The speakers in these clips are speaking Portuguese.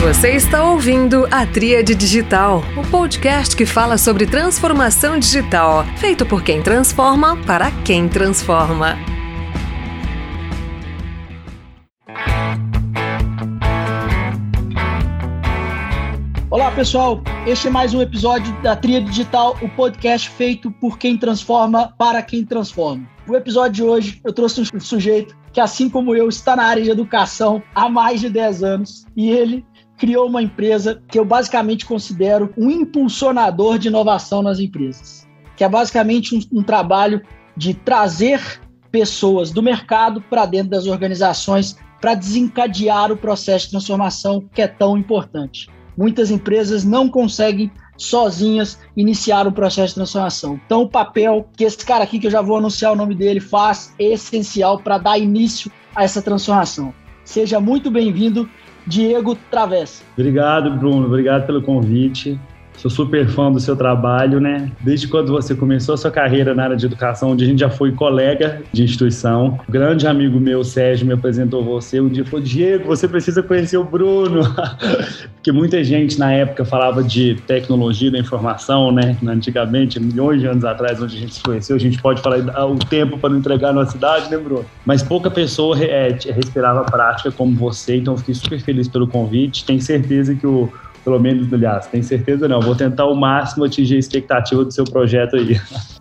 Você está ouvindo a Tríade Digital, o podcast que fala sobre transformação digital, feito por quem transforma para quem transforma. Olá, pessoal. Este é mais um episódio da Tríade Digital, o podcast feito por quem transforma para quem transforma. No episódio de hoje, eu trouxe um sujeito que, assim como eu, está na área de educação há mais de 10 anos e ele criou uma empresa que eu basicamente considero um impulsionador de inovação nas empresas, que é basicamente um, um trabalho de trazer pessoas do mercado para dentro das organizações para desencadear o processo de transformação que é tão importante. Muitas empresas não conseguem sozinhas iniciar o processo de transformação. Então, o papel que esse cara aqui, que eu já vou anunciar o nome dele, faz é essencial para dar início a essa transformação. Seja muito bem-vindo, Diego Travessa. Obrigado, Bruno. Obrigado pelo convite. Sou super fã do seu trabalho, né? Desde quando você começou a sua carreira na área de educação, onde a gente já foi colega de instituição. Um grande amigo meu, Sérgio, me apresentou você. Um dia falou: Diego, você precisa conhecer o Bruno. Porque muita gente na época falava de tecnologia da informação, né? Antigamente, milhões de anos atrás, onde a gente se conheceu, a gente pode falar o tempo para não entregar na cidade, né, Bruno? Mas pouca pessoa é, respirava prática como você, então eu fiquei super feliz pelo convite. Tenho certeza que o pelo menos, aliás, tem certeza não. Vou tentar o máximo atingir a expectativa do seu projeto aí.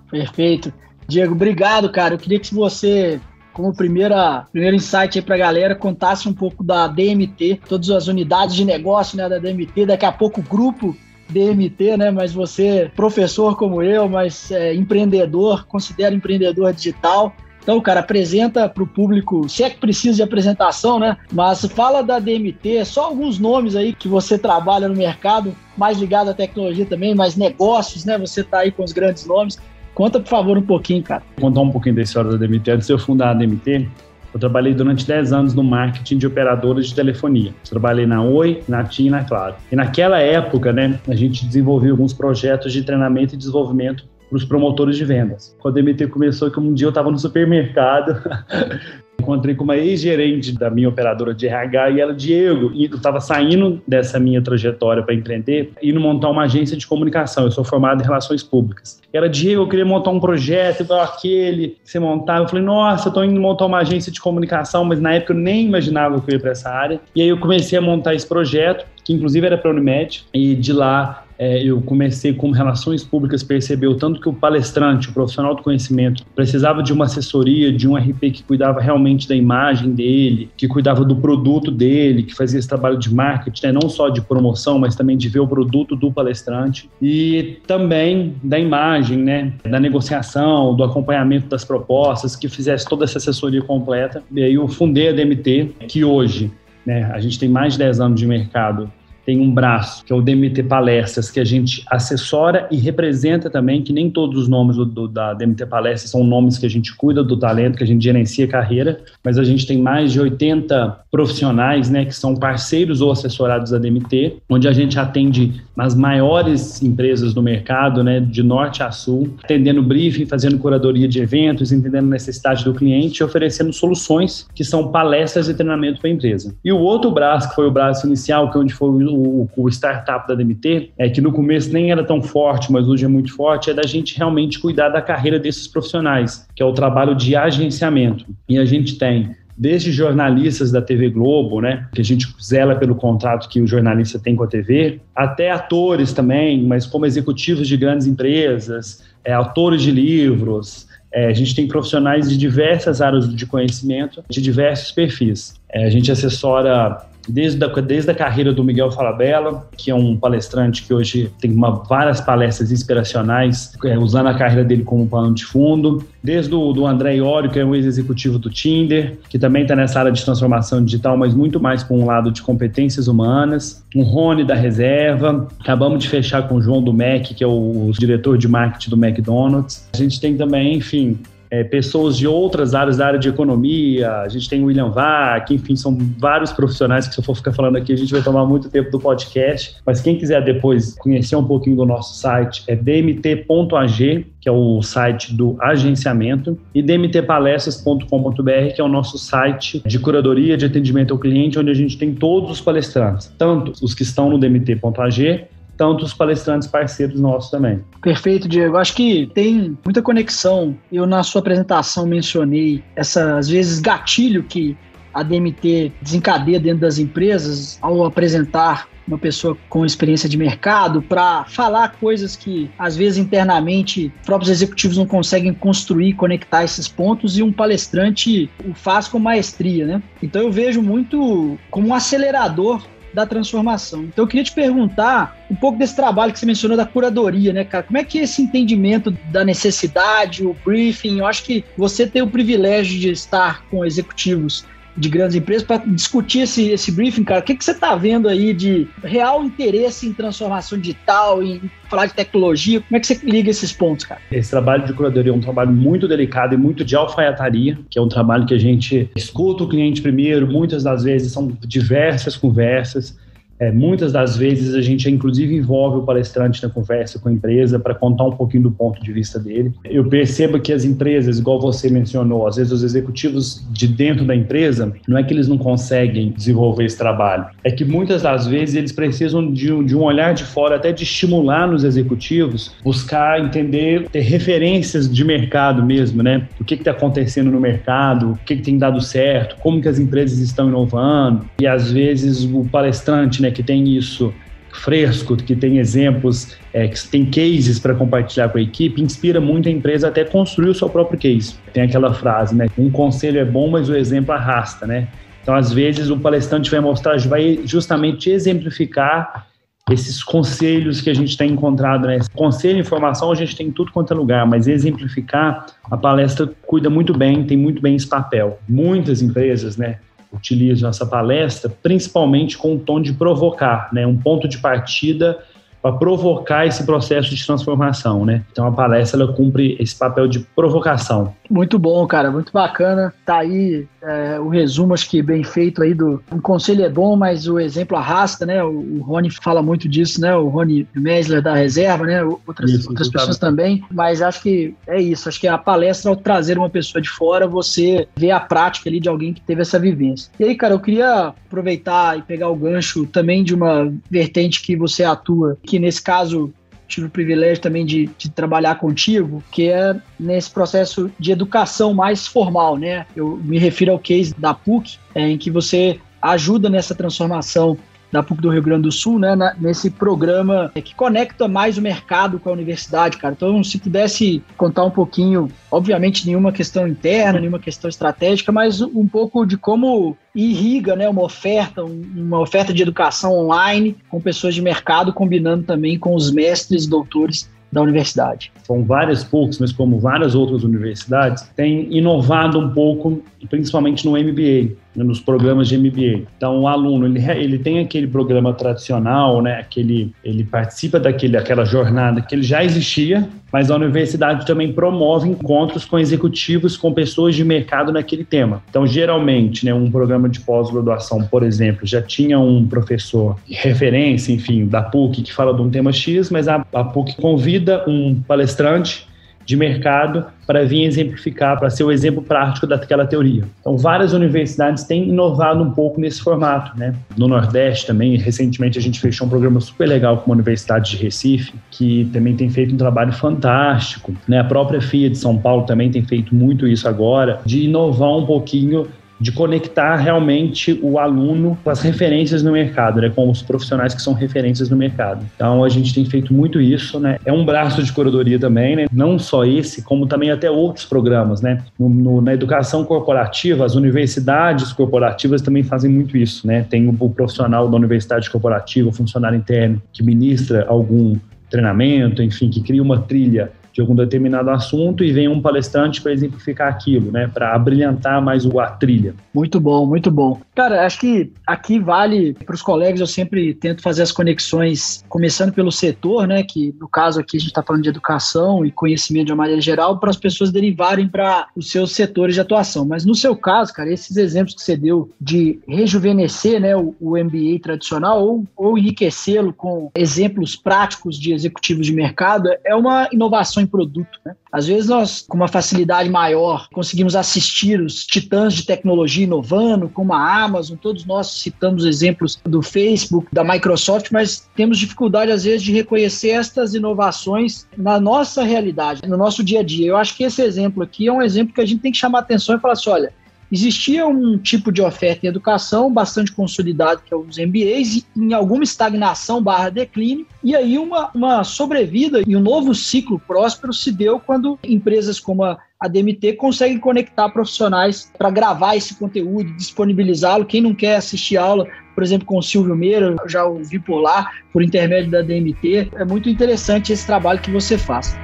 Perfeito. Diego, obrigado, cara. Eu queria que você, como primeira, primeiro insight aí para a galera, contasse um pouco da DMT, todas as unidades de negócio né, da DMT, daqui a pouco o grupo DMT, né? Mas você, professor como eu, mas é, empreendedor, considero empreendedor digital. Então, cara, apresenta para o público, se é que precisa de apresentação, né? Mas fala da DMT, só alguns nomes aí que você trabalha no mercado, mais ligado à tecnologia também, mais negócios, né? Você tá aí com os grandes nomes. Conta, por favor, um pouquinho, cara. Vou contar um pouquinho da história da DMT. Antes de eu fundar a DMT, eu trabalhei durante 10 anos no marketing de operadoras de telefonia. Trabalhei na Oi, na TIM e na Claro. E naquela época, né, a gente desenvolveu alguns projetos de treinamento e desenvolvimento para os promotores de vendas. Quando a MT começou, que um dia eu estava no supermercado, encontrei com uma ex-gerente da minha operadora de RH e ela, Diego, e eu estava saindo dessa minha trajetória para empreender, indo montar uma agência de comunicação. Eu sou formado em relações públicas. E ela, Diego, eu queria montar um projeto, igual aquele que você montava. Eu falei, nossa, eu estou indo montar uma agência de comunicação, mas na época eu nem imaginava que eu ia para essa área. E aí eu comecei a montar esse projeto, que inclusive era para a Unimed, e de lá é, eu comecei com relações públicas, percebeu tanto que o palestrante, o profissional do conhecimento, precisava de uma assessoria, de um RP que cuidava realmente da imagem dele, que cuidava do produto dele, que fazia esse trabalho de marketing, né, não só de promoção, mas também de ver o produto do palestrante e também da imagem, né, da negociação, do acompanhamento das propostas, que fizesse toda essa assessoria completa. E aí eu fundei a DMT, que hoje né, a gente tem mais de 10 anos de mercado tem um braço, que é o DMT Palestras, que a gente assessora e representa também, que nem todos os nomes do, do, da DMT Palestras são nomes que a gente cuida do talento, que a gente gerencia a carreira, mas a gente tem mais de 80 profissionais, né, que são parceiros ou assessorados da DMT, onde a gente atende nas maiores empresas do mercado, né, de norte a sul, atendendo briefing, fazendo curadoria de eventos, entendendo a necessidade do cliente e oferecendo soluções que são palestras e treinamento para a empresa. E o outro braço, que foi o braço inicial, que é onde foi o o, o startup da DMT, é que no começo nem era tão forte, mas hoje é muito forte, é da gente realmente cuidar da carreira desses profissionais, que é o trabalho de agenciamento. E a gente tem desde jornalistas da TV Globo, né, que a gente zela pelo contrato que o jornalista tem com a TV, até atores também, mas como executivos de grandes empresas, é, autores de livros. É, a gente tem profissionais de diversas áreas de conhecimento, de diversos perfis. É, a gente assessora desde a, desde a carreira do Miguel Falabella, que é um palestrante que hoje tem uma, várias palestras inspiracionais, é, usando a carreira dele como pano de fundo, desde o do André Iório, que é um ex-executivo do Tinder, que também está nessa área de transformação digital, mas muito mais com um lado de competências humanas, o Rony da Reserva, acabamos de fechar com o João do Mac, que é o, o diretor de marketing do McDonald's. A gente tem também, enfim, é, pessoas de outras áreas da área de economia, a gente tem o William Vac, enfim, são vários profissionais que se eu for ficar falando aqui, a gente vai tomar muito tempo do podcast, mas quem quiser depois conhecer um pouquinho do nosso site é dmt.ag, que é o site do agenciamento, e dmtpalestras.com.br, que é o nosso site de curadoria de atendimento ao cliente, onde a gente tem todos os palestrantes, tanto os que estão no dmt.ag, tanto os palestrantes parceiros nossos também. Perfeito, Diego. Acho que tem muita conexão. Eu, na sua apresentação, mencionei essa, às vezes, gatilho que a DMT desencadeia dentro das empresas ao apresentar uma pessoa com experiência de mercado para falar coisas que às vezes internamente próprios executivos não conseguem construir, conectar esses pontos e um palestrante o faz com maestria, né? Então eu vejo muito como um acelerador da transformação. Então eu queria te perguntar um pouco desse trabalho que você mencionou da curadoria, né, cara? Como é que é esse entendimento da necessidade, o briefing? Eu acho que você tem o privilégio de estar com executivos de grandes empresas para discutir esse, esse briefing, cara. O que, que você está vendo aí de real interesse em transformação digital, em falar de tecnologia? Como é que você liga esses pontos, cara? Esse trabalho de curadoria é um trabalho muito delicado e muito de alfaiataria, que é um trabalho que a gente escuta o cliente primeiro, muitas das vezes são diversas conversas é, muitas das vezes a gente inclusive envolve o palestrante na conversa com a empresa para contar um pouquinho do ponto de vista dele. Eu percebo que as empresas, igual você mencionou, às vezes os executivos de dentro da empresa, não é que eles não conseguem desenvolver esse trabalho, é que muitas das vezes eles precisam de um, de um olhar de fora, até de estimular nos executivos, buscar entender, ter referências de mercado mesmo, né? O que está acontecendo no mercado, o que, que tem dado certo, como que as empresas estão inovando. E às vezes o palestrante, né, né, que tem isso fresco, que tem exemplos, é, que tem cases para compartilhar com a equipe, inspira muito a empresa até construir o seu próprio case. Tem aquela frase, né? Um conselho é bom, mas o exemplo arrasta, né? Então, às vezes, o palestrante vai mostrar, vai justamente exemplificar esses conselhos que a gente tem encontrado, né? Conselho e informação a gente tem em tudo quanto é lugar, mas exemplificar, a palestra cuida muito bem, tem muito bem esse papel. Muitas empresas, né? Utilizam essa palestra principalmente com um tom de provocar, né? um ponto de partida para provocar esse processo de transformação, né? Então a palestra ela cumpre esse papel de provocação. Muito bom, cara, muito bacana. Tá aí é, o resumo, acho que bem feito aí do. Um conselho é bom, mas o exemplo arrasta, né? O, o Rony fala muito disso, né? O Rony Mesler da reserva, né? Outras, isso, outras pessoas tá... também. Mas acho que é isso. Acho que a palestra, ao trazer uma pessoa de fora, você vê a prática ali de alguém que teve essa vivência. E aí, cara, eu queria aproveitar e pegar o gancho também de uma vertente que você atua, que nesse caso tive o privilégio também de, de, trabalhar contigo, que é nesse processo de educação mais formal, né? Eu me refiro ao case da PUC, é, em que você ajuda nessa transformação da PUC do Rio Grande do Sul, né, na, nesse programa que conecta mais o mercado com a universidade, cara. Então, se pudesse contar um pouquinho, obviamente nenhuma questão interna, nenhuma questão estratégica, mas um pouco de como irriga, né, uma oferta, uma oferta de educação online com pessoas de mercado, combinando também com os mestres e doutores da universidade. São várias PUCs, mas como várias outras universidades, têm inovado um pouco, principalmente no MBA nos programas de MBA. Então, o aluno ele, ele tem aquele programa tradicional, né? Aquele, ele participa daquele, aquela jornada que ele já existia, mas a universidade também promove encontros com executivos, com pessoas de mercado naquele tema. Então, geralmente, né, um programa de pós-graduação, por exemplo, já tinha um professor referência, enfim, da PUC que fala de um tema X, mas a, a PUC convida um palestrante de mercado para vir exemplificar, para ser o exemplo prático daquela teoria. Então, várias universidades têm inovado um pouco nesse formato, né? No Nordeste também, recentemente a gente fechou um programa super legal com a Universidade de Recife, que também tem feito um trabalho fantástico, né? A própria FIA de São Paulo também tem feito muito isso agora, de inovar um pouquinho de conectar realmente o aluno com as referências no mercado, né, com os profissionais que são referências no mercado. Então a gente tem feito muito isso, né? É um braço de curadoria também, né? Não só esse, como também até outros programas, né? No, no, na educação corporativa, as universidades corporativas também fazem muito isso, né? Tem o, o profissional da universidade corporativa, o funcionário interno que ministra algum treinamento, enfim, que cria uma trilha de algum determinado assunto e vem um palestrante para exemplificar aquilo, né, para abrilhantar mais a trilha. Muito bom, muito bom. Cara, acho que aqui vale para os colegas, eu sempre tento fazer as conexões, começando pelo setor, né, que no caso aqui a gente está falando de educação e conhecimento de uma maneira geral, para as pessoas derivarem para os seus setores de atuação. Mas no seu caso, cara, esses exemplos que você deu de rejuvenescer né, o, o MBA tradicional ou, ou enriquecê-lo com exemplos práticos de executivos de mercado é uma inovação produto. Né? Às vezes nós, com uma facilidade maior, conseguimos assistir os titãs de tecnologia inovando, como a Amazon, todos nós citamos exemplos do Facebook, da Microsoft, mas temos dificuldade às vezes de reconhecer estas inovações na nossa realidade, no nosso dia a dia. Eu acho que esse exemplo aqui é um exemplo que a gente tem que chamar atenção e falar assim, olha, existia um tipo de oferta em educação bastante consolidado, que é os MBAs, em alguma estagnação barra declínio, e aí uma, uma sobrevida e um novo ciclo próspero se deu quando empresas como a a DMT conseguem conectar profissionais para gravar esse conteúdo, disponibilizá-lo. Quem não quer assistir aula, por exemplo, com o Silvio Meira, já ouvi por lá, por intermédio da DMT. É muito interessante esse trabalho que você faz.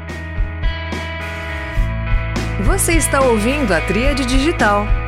Você está ouvindo a Tríade Digital.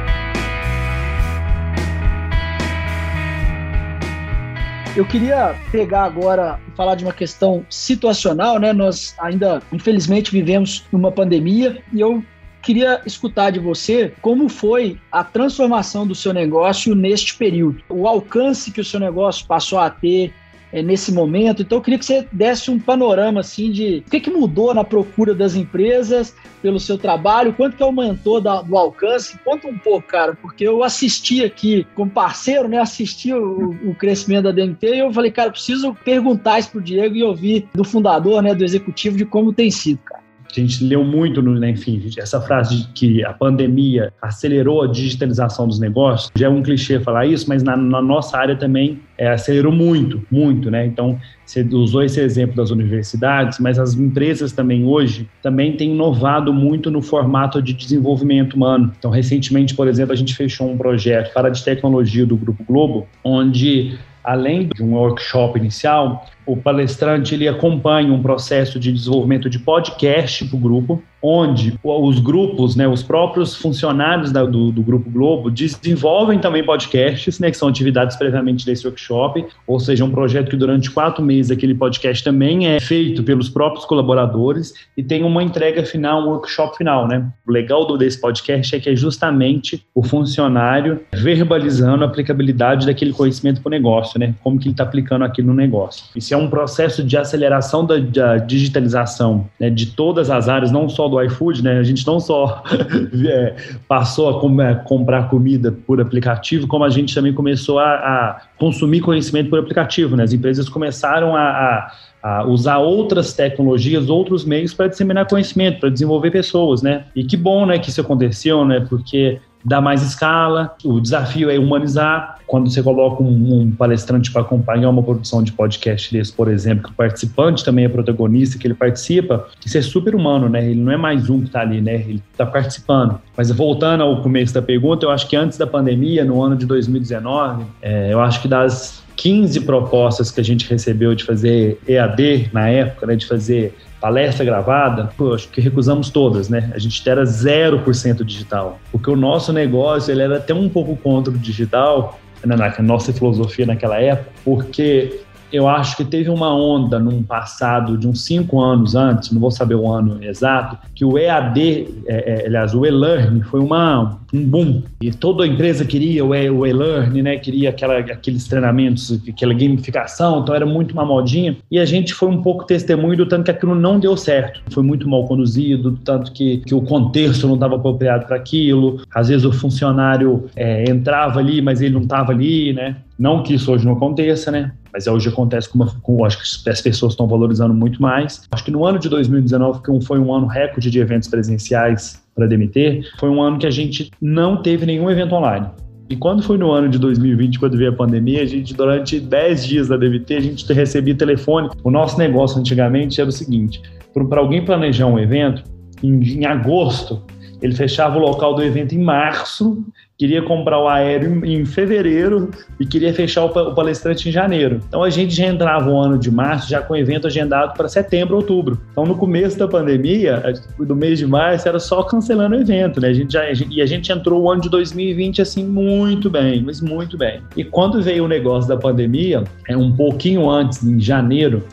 Eu queria pegar agora e falar de uma questão situacional, né? Nós ainda, infelizmente, vivemos numa pandemia e eu queria escutar de você como foi a transformação do seu negócio neste período, o alcance que o seu negócio passou a ter é, nesse momento. Então, eu queria que você desse um panorama assim de o que, que mudou na procura das empresas pelo seu trabalho, quanto que aumentou da, do alcance. Conta um pouco, cara, porque eu assisti aqui como parceiro, né? Assisti o, o crescimento da DMT e eu falei, cara, preciso perguntar isso pro Diego e ouvir do fundador, né, do executivo, de como tem sido, cara. A gente leu muito, no, né, enfim, essa frase de que a pandemia acelerou a digitalização dos negócios, já é um clichê falar isso, mas na, na nossa área também é, acelerou muito, muito, né? Então, você usou esse exemplo das universidades, mas as empresas também hoje também têm inovado muito no formato de desenvolvimento humano. Então, recentemente, por exemplo, a gente fechou um projeto para de tecnologia do Grupo Globo, onde além de um workshop inicial, o palestrante ele acompanha um processo de desenvolvimento de podcast para o grupo, onde os grupos, né, os próprios funcionários da, do, do, Grupo Globo desenvolvem também podcasts, né, que são atividades previamente desse workshop, ou seja, um projeto que durante quatro meses aquele podcast também é feito pelos próprios colaboradores e tem uma entrega final, um workshop final, né. O legal do, desse podcast é que é justamente o funcionário verbalizando a aplicabilidade daquele conhecimento para o negócio, né, como que ele está aplicando aquilo no negócio. Isso é um processo de aceleração da, da digitalização né, de todas as áreas, não só do iFood, né? A gente não só é, passou a com, é, comprar comida por aplicativo, como a gente também começou a, a consumir conhecimento por aplicativo, né? As empresas começaram a, a a usar outras tecnologias, outros meios para disseminar conhecimento, para desenvolver pessoas, né? E que bom, né, que isso aconteceu, né? Porque dá mais escala, o desafio é humanizar. Quando você coloca um, um palestrante para acompanhar uma produção de podcast desse, por exemplo, que o participante também é protagonista, que ele participa, isso é super humano, né? Ele não é mais um que está ali, né? Ele está participando. Mas voltando ao começo da pergunta, eu acho que antes da pandemia, no ano de 2019, é, eu acho que das 15 propostas que a gente recebeu de fazer EAD na época, né, de fazer palestra gravada, pô, acho que recusamos todas, né? A gente era 0% digital, porque o nosso negócio ele era até um pouco contra o digital, na, nossa filosofia naquela época, porque eu acho que teve uma onda num passado de uns cinco anos antes, não vou saber o ano exato, que o EAD, é, é, aliás, o e-learning foi uma, um boom. E toda empresa queria o e-learning, né? Queria aquela, aqueles treinamentos, aquela gamificação, então era muito uma modinha. E a gente foi um pouco testemunho do tanto que aquilo não deu certo. Foi muito mal conduzido, do tanto que, que o contexto não estava apropriado para aquilo. Às vezes o funcionário é, entrava ali, mas ele não estava ali, né? Não que isso hoje não aconteça, né? Mas hoje acontece com, uma, com acho que as pessoas estão valorizando muito mais. Acho que no ano de 2019, que foi um ano recorde de eventos presenciais para a DMT, foi um ano que a gente não teve nenhum evento online. E quando foi no ano de 2020, quando veio a pandemia, a gente, durante 10 dias da DMT, a gente recebia telefone. O nosso negócio antigamente era o seguinte: para alguém planejar um evento, em, em agosto, ele fechava o local do evento em março, queria comprar o aéreo em fevereiro e queria fechar o palestrante em janeiro. Então a gente já entrava o ano de março já com o evento agendado para setembro, outubro. Então no começo da pandemia, do mês de março, era só cancelando o evento, né? A gente já, e a gente entrou o ano de 2020 assim muito bem, mas muito bem. E quando veio o negócio da pandemia, é um pouquinho antes, em janeiro,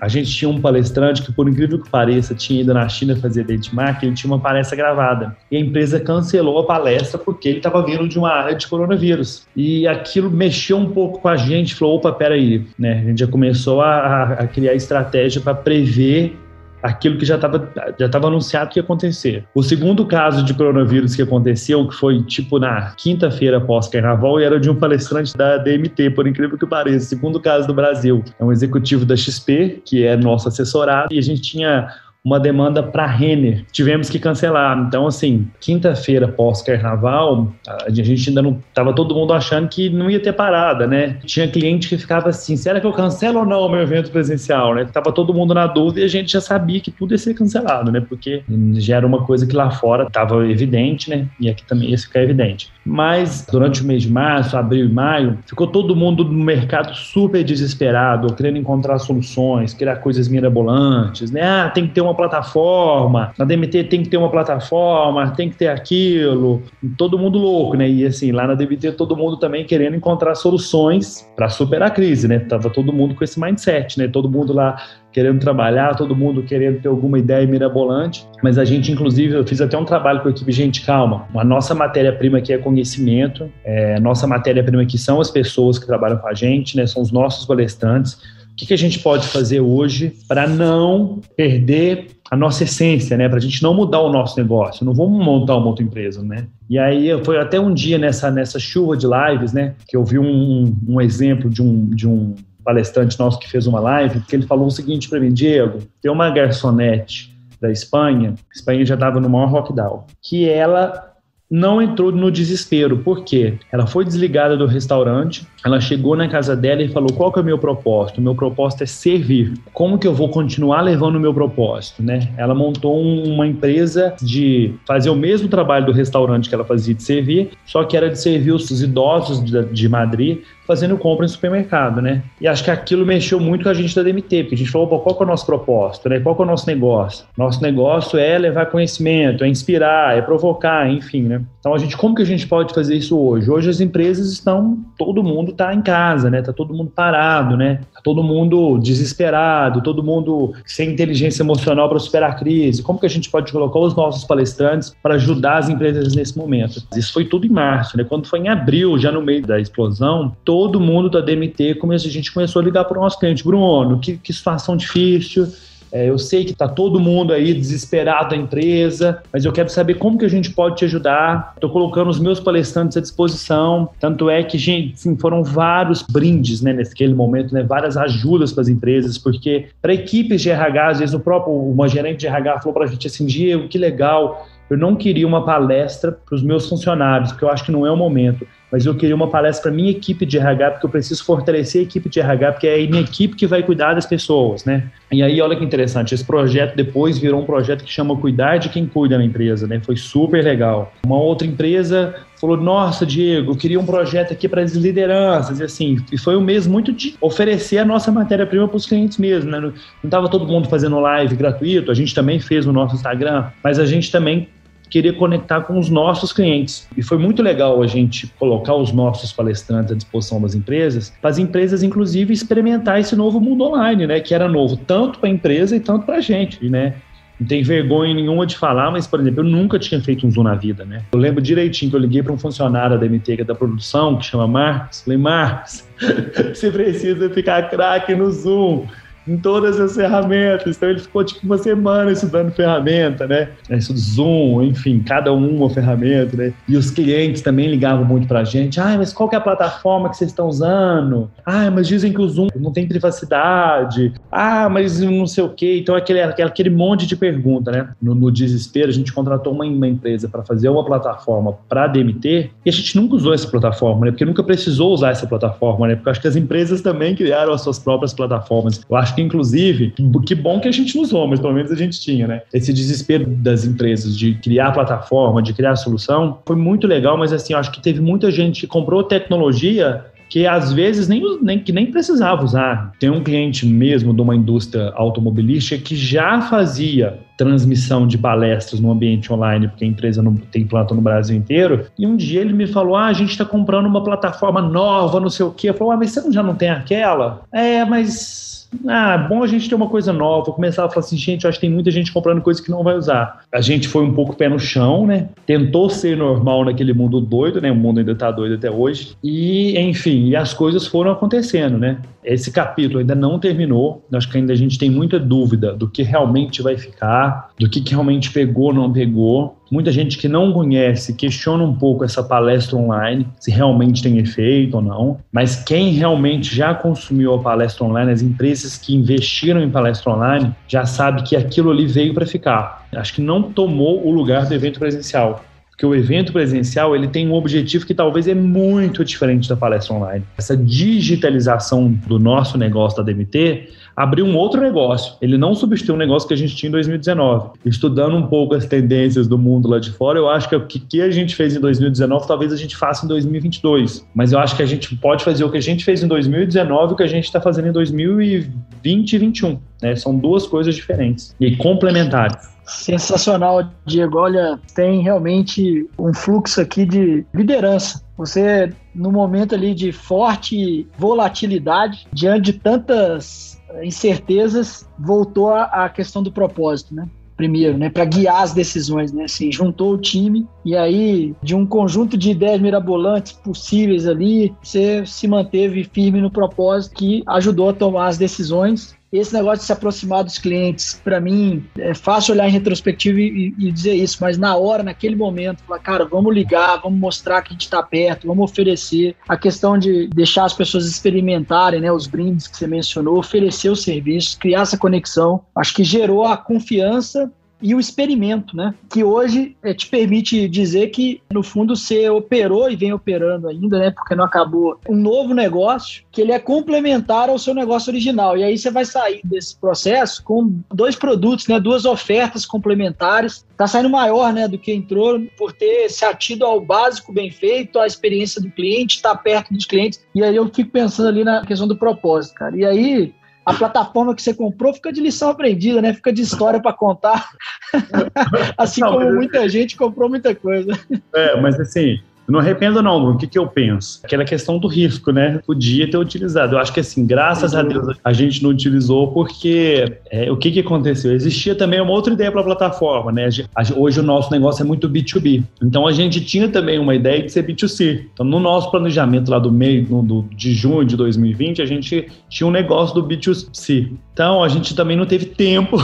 a gente tinha um palestrante que, por incrível que pareça, tinha ido na China fazer benchmark, ele tinha uma palestra gravada. E a empresa cancelou a palestra porque ele estava vindo de uma área de coronavírus. E aquilo mexeu um pouco com a gente, falou, opa, peraí, né? A gente já começou a, a criar estratégia para prever aquilo que já estava já tava anunciado que ia acontecer. O segundo caso de coronavírus que aconteceu, que foi tipo na quinta-feira pós-carnaval, era de um palestrante da DMT, por incrível que pareça. Segundo caso do Brasil. É um executivo da XP, que é nosso assessorado, e a gente tinha uma demanda para Renner. Tivemos que cancelar. Então, assim, quinta-feira pós-carnaval, a gente ainda não. Tava todo mundo achando que não ia ter parada, né? Tinha cliente que ficava assim: será que eu cancelo ou não o meu evento presencial, né? Tava todo mundo na dúvida e a gente já sabia que tudo ia ser cancelado, né? Porque já era uma coisa que lá fora estava evidente, né? E aqui também ia ficar evidente. Mas durante o mês de março, abril e maio, ficou todo mundo no mercado super desesperado, querendo encontrar soluções, criar coisas mirabolantes, né? Ah, tem que ter uma plataforma, na DMT tem que ter uma plataforma, tem que ter aquilo. Todo mundo louco, né? E assim, lá na DMT todo mundo também querendo encontrar soluções para superar a crise, né? Tava todo mundo com esse mindset, né? Todo mundo lá querendo trabalhar, todo mundo querendo ter alguma ideia mirabolante. Mas a gente, inclusive, eu fiz até um trabalho com a equipe Gente Calma. A nossa matéria-prima aqui é conhecimento, é, nossa matéria-prima aqui são as pessoas que trabalham com a gente, né? São os nossos palestrantes. O que, que a gente pode fazer hoje para não perder a nossa essência, né? Para a gente não mudar o nosso negócio. Não vamos montar uma outra empresa, né? E aí foi até um dia nessa, nessa chuva de lives, né? Que eu vi um, um exemplo de um, de um palestrante nosso que fez uma live, que ele falou o seguinte para mim, Diego, tem uma garçonete da Espanha, a Espanha já estava no maior lockdown, que ela não entrou no desespero. Por quê? Ela foi desligada do restaurante, ela chegou na casa dela e falou: "Qual que é o meu propósito? O meu propósito é servir. Como que eu vou continuar levando o meu propósito, né?" Ela montou uma empresa de fazer o mesmo trabalho do restaurante que ela fazia de servir, só que era de servir os idosos de Madrid fazendo compra em supermercado, né? E acho que aquilo mexeu muito com a gente da DMT, porque a gente falou, qual que é o nosso propósito, né? Qual que é o nosso negócio? Nosso negócio é levar conhecimento, é inspirar, é provocar, enfim, né? Então a gente, como que a gente pode fazer isso hoje? Hoje as empresas estão, todo mundo está em casa, né? Tá todo mundo parado, né? Tá todo mundo desesperado, todo mundo sem inteligência emocional para superar a crise. Como que a gente pode colocar os nossos palestrantes para ajudar as empresas nesse momento? Isso foi tudo em março, né? Quando foi em abril, já no meio da explosão, todo mundo da DMT, a gente começou a ligar para o nosso cliente, Bruno, que, que situação difícil, é, eu sei que está todo mundo aí desesperado da empresa, mas eu quero saber como que a gente pode te ajudar. Estou colocando os meus palestrantes à disposição. Tanto é que, gente, sim, foram vários brindes né, naquele momento, né, várias ajudas para as empresas, porque para equipes de RH, às vezes o próprio uma gerente de RH falou para a gente assim, Diego, que legal, eu não queria uma palestra para os meus funcionários, porque eu acho que não é o momento mas eu queria uma palestra para minha equipe de RH, porque eu preciso fortalecer a equipe de RH, porque é a minha equipe que vai cuidar das pessoas, né? E aí, olha que interessante, esse projeto depois virou um projeto que chama Cuidar de Quem Cuida na empresa, né? Foi super legal. Uma outra empresa falou: Nossa, Diego, queria um projeto aqui para as lideranças, e assim, e foi um mês muito de oferecer a nossa matéria-prima para os clientes mesmo, né? Não estava todo mundo fazendo live gratuito, a gente também fez no nosso Instagram, mas a gente também queria conectar com os nossos clientes. E foi muito legal a gente colocar os nossos palestrantes à disposição das empresas, para as empresas, inclusive, experimentar esse novo mundo online, né? Que era novo tanto para a empresa e tanto para a gente, né? Não tem vergonha nenhuma de falar, mas, por exemplo, eu nunca tinha feito um Zoom na vida, né? Eu lembro direitinho que eu liguei para um funcionário da MT, da produção, que chama Marcos. Falei, Marcos, você precisa ficar craque no Zoom em todas as ferramentas. Então ele ficou tipo uma semana estudando ferramenta, né? Isso Zoom, enfim, cada um uma ferramenta, né? E os clientes também ligavam muito pra gente. Ah, mas qual que é a plataforma que vocês estão usando? Ah, mas dizem que o Zoom não tem privacidade. Ah, mas não sei o quê. Então aquele, aquele monte de pergunta, né? No, no desespero, a gente contratou uma, uma empresa para fazer uma plataforma para DMT e a gente nunca usou essa plataforma, né? Porque nunca precisou usar essa plataforma, né? Porque eu acho que as empresas também criaram as suas próprias plataformas. Eu acho acho que, inclusive, que bom que a gente usou, mas pelo menos a gente tinha, né? Esse desespero das empresas de criar plataforma, de criar solução, foi muito legal, mas assim, acho que teve muita gente que comprou tecnologia que às vezes nem, nem, que nem precisava usar. Tem um cliente mesmo de uma indústria automobilística que já fazia transmissão de palestras no ambiente online, porque a empresa não tem planta no Brasil inteiro. E um dia ele me falou: Ah, a gente está comprando uma plataforma nova, não sei o quê. Eu falei: Ah, mas você já não tem aquela? É, mas ah, bom a gente ter uma coisa nova. Começar a falar assim, gente, acho que tem muita gente comprando coisa que não vai usar. A gente foi um pouco pé no chão, né? Tentou ser normal naquele mundo doido, né? O mundo ainda tá doido até hoje. E, enfim, as coisas foram acontecendo, né? Esse capítulo ainda não terminou. Acho que ainda a gente tem muita dúvida do que realmente vai ficar, do que, que realmente pegou, não pegou. Muita gente que não conhece questiona um pouco essa palestra online, se realmente tem efeito ou não. Mas quem realmente já consumiu a palestra online, as empresas que investiram em palestra online, já sabe que aquilo ali veio para ficar. Acho que não tomou o lugar do evento presencial porque o evento presencial ele tem um objetivo que talvez é muito diferente da palestra online. Essa digitalização do nosso negócio da DMT abriu um outro negócio. Ele não substituiu um negócio que a gente tinha em 2019. Estudando um pouco as tendências do mundo lá de fora, eu acho que o que a gente fez em 2019 talvez a gente faça em 2022. Mas eu acho que a gente pode fazer o que a gente fez em 2019 e o que a gente está fazendo em 2020 e 2021. Né? São duas coisas diferentes e complementares. Sensacional, Diego. Olha, tem realmente um fluxo aqui de liderança. Você, no momento ali de forte volatilidade, diante de tantas incertezas, voltou à questão do propósito, né? primeiro, né, para guiar as decisões, né, assim, juntou o time e aí de um conjunto de ideias mirabolantes possíveis ali, você se manteve firme no propósito que ajudou a tomar as decisões esse negócio de se aproximar dos clientes, para mim, é fácil olhar em retrospectiva e, e, dizer isso, mas na hora, naquele momento, falar, cara, vamos ligar, vamos mostrar que a gente está perto, vamos oferecer. A questão de deixar as pessoas experimentarem né, os brindes que você mencionou, oferecer os serviços, criar essa conexão, acho que gerou a confiança e o experimento, né? Que hoje é, te permite dizer que, no fundo, você operou e vem operando ainda, né? Porque não acabou um novo negócio que ele é complementar ao seu negócio original. E aí você vai sair desse processo com dois produtos, né? Duas ofertas complementares. Tá saindo maior, né? Do que entrou por ter se atido ao básico bem feito, à experiência do cliente, estar tá perto dos clientes. E aí eu fico pensando ali na questão do propósito, cara. E aí a plataforma que você comprou fica de lição aprendida, né? Fica de história para contar. assim não, como muita gente comprou muita coisa. É, mas assim, não arrependo, não, Bruno. O que, que eu penso? Aquela questão do risco, né? Podia ter utilizado. Eu acho que, assim, graças a Deus a gente não utilizou, porque é, o que, que aconteceu? Existia também uma outra ideia para a plataforma, né? Hoje o nosso negócio é muito B2B. Então a gente tinha também uma ideia de ser B2C. Então, no nosso planejamento lá do meio no, do, de junho de 2020, a gente tinha um negócio do B2C. Então a gente também não teve tempo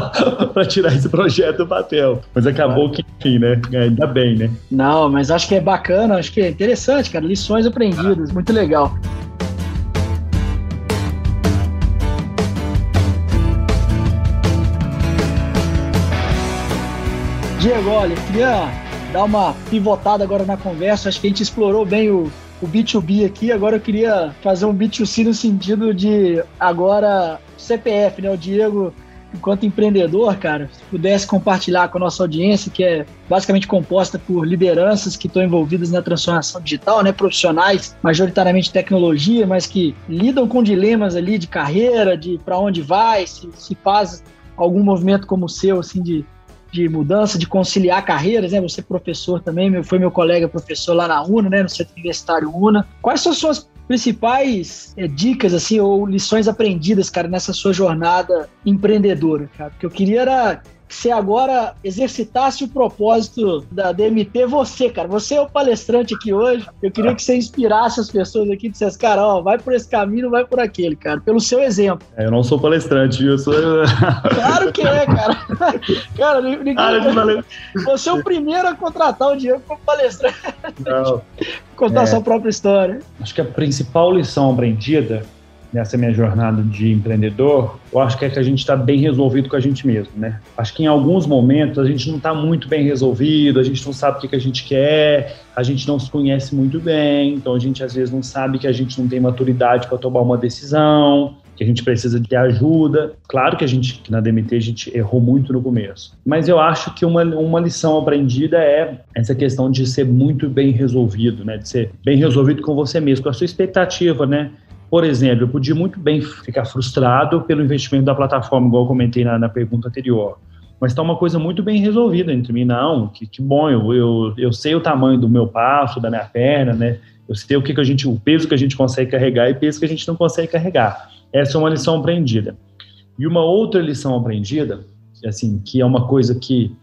para tirar esse projeto do papel. Mas acabou que, enfim, né? Ainda bem, né? Não, mas acho que é bacana bacana, acho que é interessante, cara. Lições aprendidas, muito legal. Diego, olha, queria dar uma pivotada agora na conversa. Acho que a gente explorou bem o, o B2B aqui. Agora eu queria fazer um B2C no sentido de agora CPF, né? O Diego enquanto empreendedor, cara, se pudesse compartilhar com a nossa audiência, que é basicamente composta por lideranças que estão envolvidas na transformação digital, né, profissionais, majoritariamente tecnologia, mas que lidam com dilemas ali de carreira, de para onde vai, se, se faz algum movimento como o seu, assim, de, de mudança, de conciliar carreiras, né? Você é professor também, meu, foi meu colega professor lá na UNA, né? No Centro Universitário UNA. Quais são as suas principais é, dicas, assim, ou lições aprendidas, cara, nessa sua jornada empreendedora, cara? Porque eu queria era que você agora exercitasse o propósito da DMT, você, cara. Você é o palestrante aqui hoje. Eu queria que você inspirasse as pessoas aqui e dissesse, cara, ó, vai por esse caminho, vai por aquele, cara. Pelo seu exemplo. É, eu não sou palestrante, eu sou. Claro que é, cara. cara, ninguém. Ah, você é o primeiro a contratar o Diego como palestrante. Não. Contar é... a sua própria história. Acho que a principal lição aprendida nessa minha jornada de empreendedor, eu acho que é que a gente está bem resolvido com a gente mesmo, né? Acho que em alguns momentos a gente não está muito bem resolvido, a gente não sabe o que, que a gente quer, a gente não se conhece muito bem, então a gente às vezes não sabe que a gente não tem maturidade para tomar uma decisão, que a gente precisa de ajuda. Claro que a gente, que na DMT, a gente errou muito no começo. Mas eu acho que uma, uma lição aprendida é essa questão de ser muito bem resolvido, né? De ser bem resolvido com você mesmo, com a sua expectativa, né? Por exemplo, eu podia muito bem ficar frustrado pelo investimento da plataforma, igual eu comentei na, na pergunta anterior. Mas está uma coisa muito bem resolvida entre mim. Não, que, que bom, eu, eu, eu sei o tamanho do meu passo, da minha perna, né? Eu sei o que, que a gente, o peso que a gente consegue carregar e o peso que a gente não consegue carregar. Essa é uma lição aprendida. E uma outra lição aprendida, assim, que é uma coisa que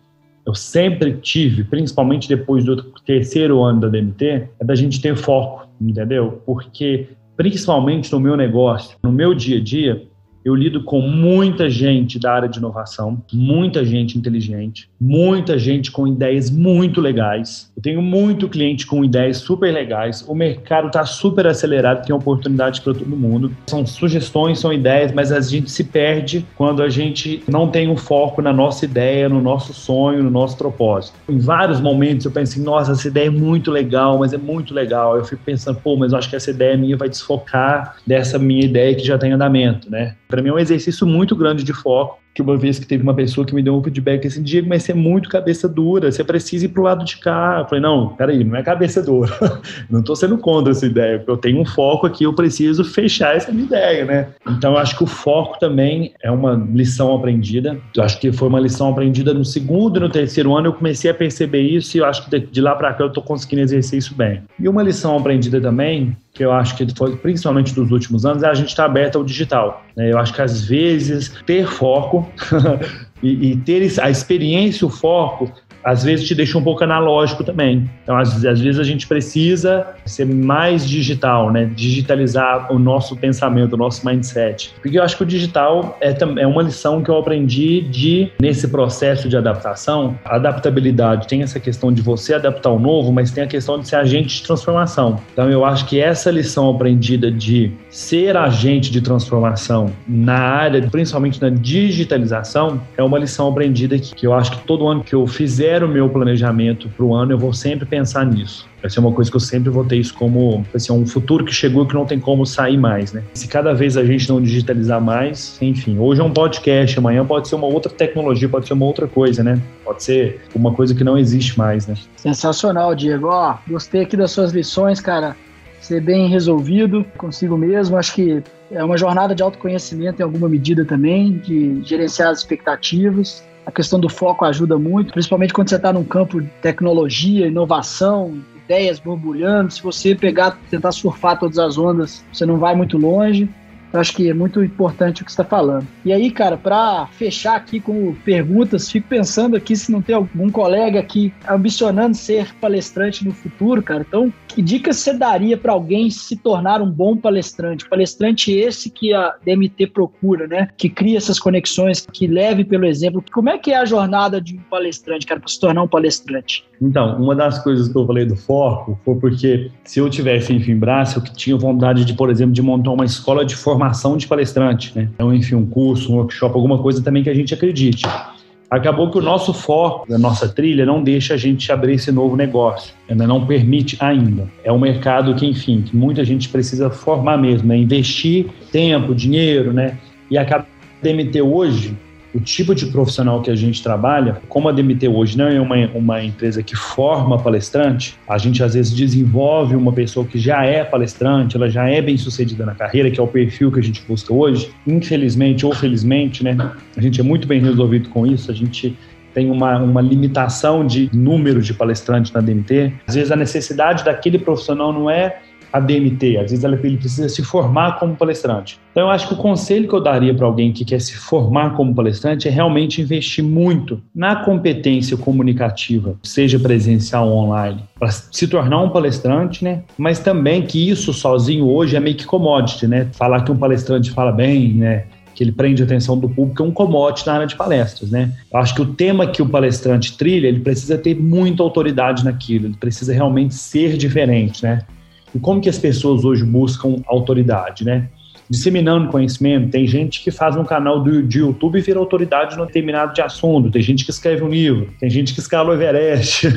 eu sempre tive, principalmente depois do terceiro ano da DMT, é da gente ter foco, entendeu? Porque principalmente no meu negócio, no meu dia a dia, eu lido com muita gente da área de inovação, muita gente inteligente, muita gente com ideias muito legais. Eu tenho muito cliente com ideias super legais. O mercado está super acelerado, tem oportunidade para todo mundo. São sugestões, são ideias, mas a gente se perde quando a gente não tem um foco na nossa ideia, no nosso sonho, no nosso propósito. Em vários momentos eu penso assim, nossa, essa ideia é muito legal, mas é muito legal. Eu fico pensando, pô, mas eu acho que essa ideia minha vai desfocar dessa minha ideia que já tem andamento, né? Para mim é um exercício muito grande de foco que uma vez que teve uma pessoa que me deu um feedback assim, Diego, mas você é muito cabeça dura, você precisa ir pro lado de cá. Eu falei, não, peraí, não é cabeça dura. não estou sendo contra essa ideia, eu tenho um foco aqui, eu preciso fechar essa minha ideia, né? Então, eu acho que o foco também é uma lição aprendida. Eu acho que foi uma lição aprendida no segundo e no terceiro ano, eu comecei a perceber isso e eu acho que de lá para cá eu estou conseguindo exercer isso bem. E uma lição aprendida também, que eu acho que foi principalmente dos últimos anos, é a gente estar tá aberto ao digital. Né? Eu acho que às vezes ter foco e, e, ter a experiência, o foco, às vezes te deixa um pouco analógico também. Então, às, às, vezes a gente precisa ser mais digital, né? Digitalizar o nosso pensamento, o nosso mindset. Porque eu acho que o digital é, é uma lição que eu aprendi de, nesse processo de adaptação, adaptabilidade tem essa questão de você adaptar o novo, mas tem a questão de ser agente de transformação. Então, eu acho que essa lição aprendida de ser agente de transformação na área, principalmente na digitalização, é uma lição aprendida que, que eu acho que todo ano que eu fizer fizer o meu planejamento para o ano, eu vou sempre pensar nisso. Vai ser uma coisa que eu sempre vou ter isso como assim, um futuro que chegou que não tem como sair mais, né? Se cada vez a gente não digitalizar mais, enfim, hoje é um podcast, amanhã pode ser uma outra tecnologia, pode ser uma outra coisa, né? Pode ser uma coisa que não existe mais, né? Sensacional, Diego. Ó, gostei aqui das suas lições, cara. Ser bem resolvido consigo mesmo. Acho que é uma jornada de autoconhecimento em alguma medida também, de gerenciar as expectativas a questão do foco ajuda muito, principalmente quando você está num campo de tecnologia, inovação, ideias borbulhando. Se você pegar, tentar surfar todas as ondas, você não vai muito longe. Eu acho que é muito importante o que está falando. E aí, cara, para fechar aqui com perguntas, fico pensando aqui se não tem algum colega aqui ambicionando ser palestrante no futuro, cara. Então, que dicas você daria para alguém se tornar um bom palestrante? Palestrante esse que a DMT procura, né? Que cria essas conexões, que leve pelo exemplo. Como é que é a jornada de um palestrante, cara, para se tornar um palestrante? Então, uma das coisas que eu falei do foco foi porque se eu tivesse em braço, eu tinha vontade de, por exemplo, de montar uma escola de formação formação de palestrante, né? Então, enfim, um curso, um workshop, alguma coisa também que a gente acredite. Acabou que o nosso foco, da nossa trilha, não deixa a gente abrir esse novo negócio, ainda não permite ainda. É um mercado que, enfim, que muita gente precisa formar mesmo, né? investir tempo, dinheiro, né? E a DMT hoje, o tipo de profissional que a gente trabalha, como a DMT hoje não é uma, uma empresa que forma palestrante, a gente às vezes desenvolve uma pessoa que já é palestrante, ela já é bem sucedida na carreira, que é o perfil que a gente busca hoje. Infelizmente ou felizmente, né, a gente é muito bem resolvido com isso, a gente tem uma, uma limitação de número de palestrantes na DMT. Às vezes a necessidade daquele profissional não é a DMT, às vezes ele precisa se formar como palestrante. Então, eu acho que o conselho que eu daria para alguém que quer se formar como palestrante é realmente investir muito na competência comunicativa, seja presencial ou online, para se tornar um palestrante, né? Mas também que isso sozinho hoje é meio que commodity, né? Falar que um palestrante fala bem, né? que ele prende a atenção do público, é um commodity na área de palestras, né? Eu acho que o tema que o palestrante trilha, ele precisa ter muita autoridade naquilo, ele precisa realmente ser diferente, né? E como que as pessoas hoje buscam autoridade, né? Disseminando conhecimento. Tem gente que faz um canal do, de YouTube e vira autoridade no determinado de assunto. Tem gente que escreve um livro. Tem gente que escala o Everest.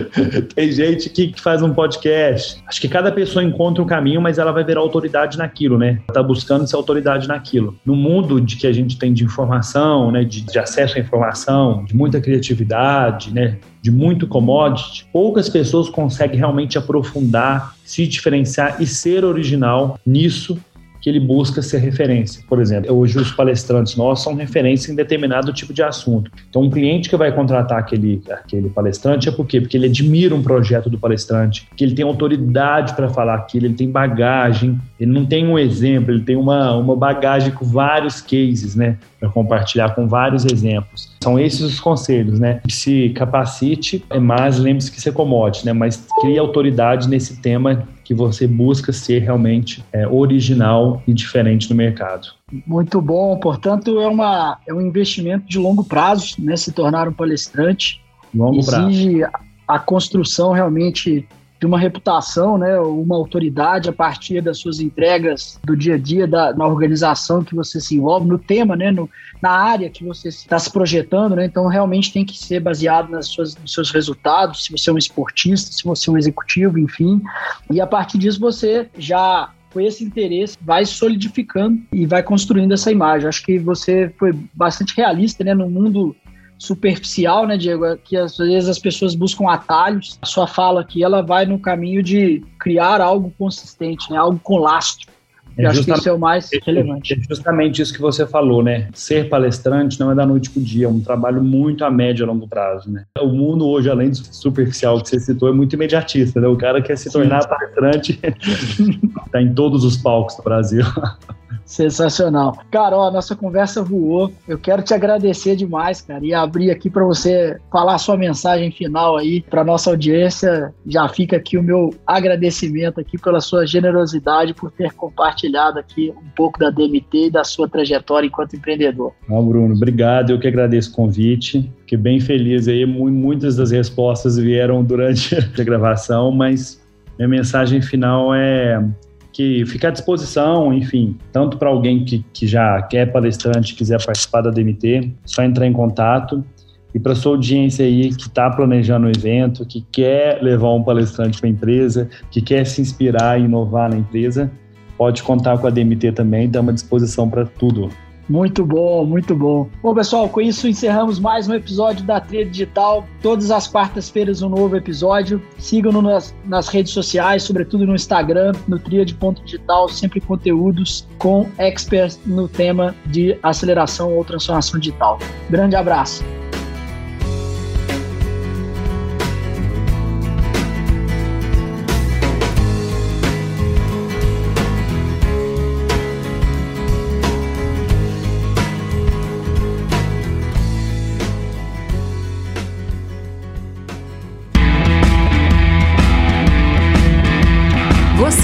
tem gente que, que faz um podcast. Acho que cada pessoa encontra um caminho, mas ela vai virar autoridade naquilo, né? Tá buscando ser autoridade naquilo. No mundo de que a gente tem de informação, né, de, de acesso à informação, de muita criatividade, né, de muito commodity, poucas pessoas conseguem realmente aprofundar, se diferenciar e ser original nisso que ele busca ser referência. Por exemplo, hoje os palestrantes nossos são referência em determinado tipo de assunto. Então, um cliente que vai contratar aquele, aquele palestrante é por quê? Porque ele admira um projeto do palestrante, que ele tem autoridade para falar aquilo, ele tem bagagem, ele não tem um exemplo, ele tem uma, uma bagagem com vários cases, né? Para compartilhar com vários exemplos. São esses os conselhos, né? Se capacite, mas lembre-se que isso é commodity, né? Mas crie autoridade nesse tema que você busca ser realmente é, original e diferente no mercado. Muito bom. Portanto, é, uma, é um investimento de longo prazo, né? Se tornar um palestrante. Longo Exige prazo. a construção realmente de uma reputação, né, uma autoridade a partir das suas entregas do dia a dia da, na organização que você se envolve, no tema, né, no, na área que você está se projetando, né, então realmente tem que ser baseado nas suas, nos seus resultados, se você é um esportista, se você é um executivo, enfim, e a partir disso você já com esse interesse vai solidificando e vai construindo essa imagem. Acho que você foi bastante realista, né, no mundo superficial, né, Diego? Que às vezes as pessoas buscam atalhos. A sua fala aqui, ela vai no caminho de criar algo consistente, né, algo com lastro. É acho que isso é o mais relevante. É justamente isso que você falou, né? Ser palestrante não é da noite para o dia, é um trabalho muito a médio e longo prazo, né? O mundo hoje, além do superficial que você citou, é muito imediatista, né? O cara quer se tornar palestrante, está em todos os palcos do Brasil. Sensacional. Cara, ó, nossa conversa voou. Eu quero te agradecer demais, cara, e abrir aqui para você falar a sua mensagem final aí para nossa audiência. Já fica aqui o meu agradecimento aqui pela sua generosidade por ter compartilhado aqui um pouco da DMT e da sua trajetória enquanto empreendedor. Não, Bruno, obrigado. Eu que agradeço o convite. Fiquei bem feliz aí. Muitas das respostas vieram durante a gravação, mas minha mensagem final é que fica à disposição, enfim, tanto para alguém que, que já quer palestrante, quiser participar da DMT, só entrar em contato. E para sua audiência aí que está planejando o evento, que quer levar um palestrante para a empresa, que quer se inspirar e inovar na empresa, pode contar com a DMT também, dá uma disposição para tudo. Muito bom, muito bom. Bom, pessoal, com isso encerramos mais um episódio da Tria Digital. Todas as quartas-feiras um novo episódio. Sigam-nos nas, nas, redes sociais, sobretudo no Instagram, no Digital, sempre conteúdos com experts no tema de aceleração ou transformação digital. Grande abraço.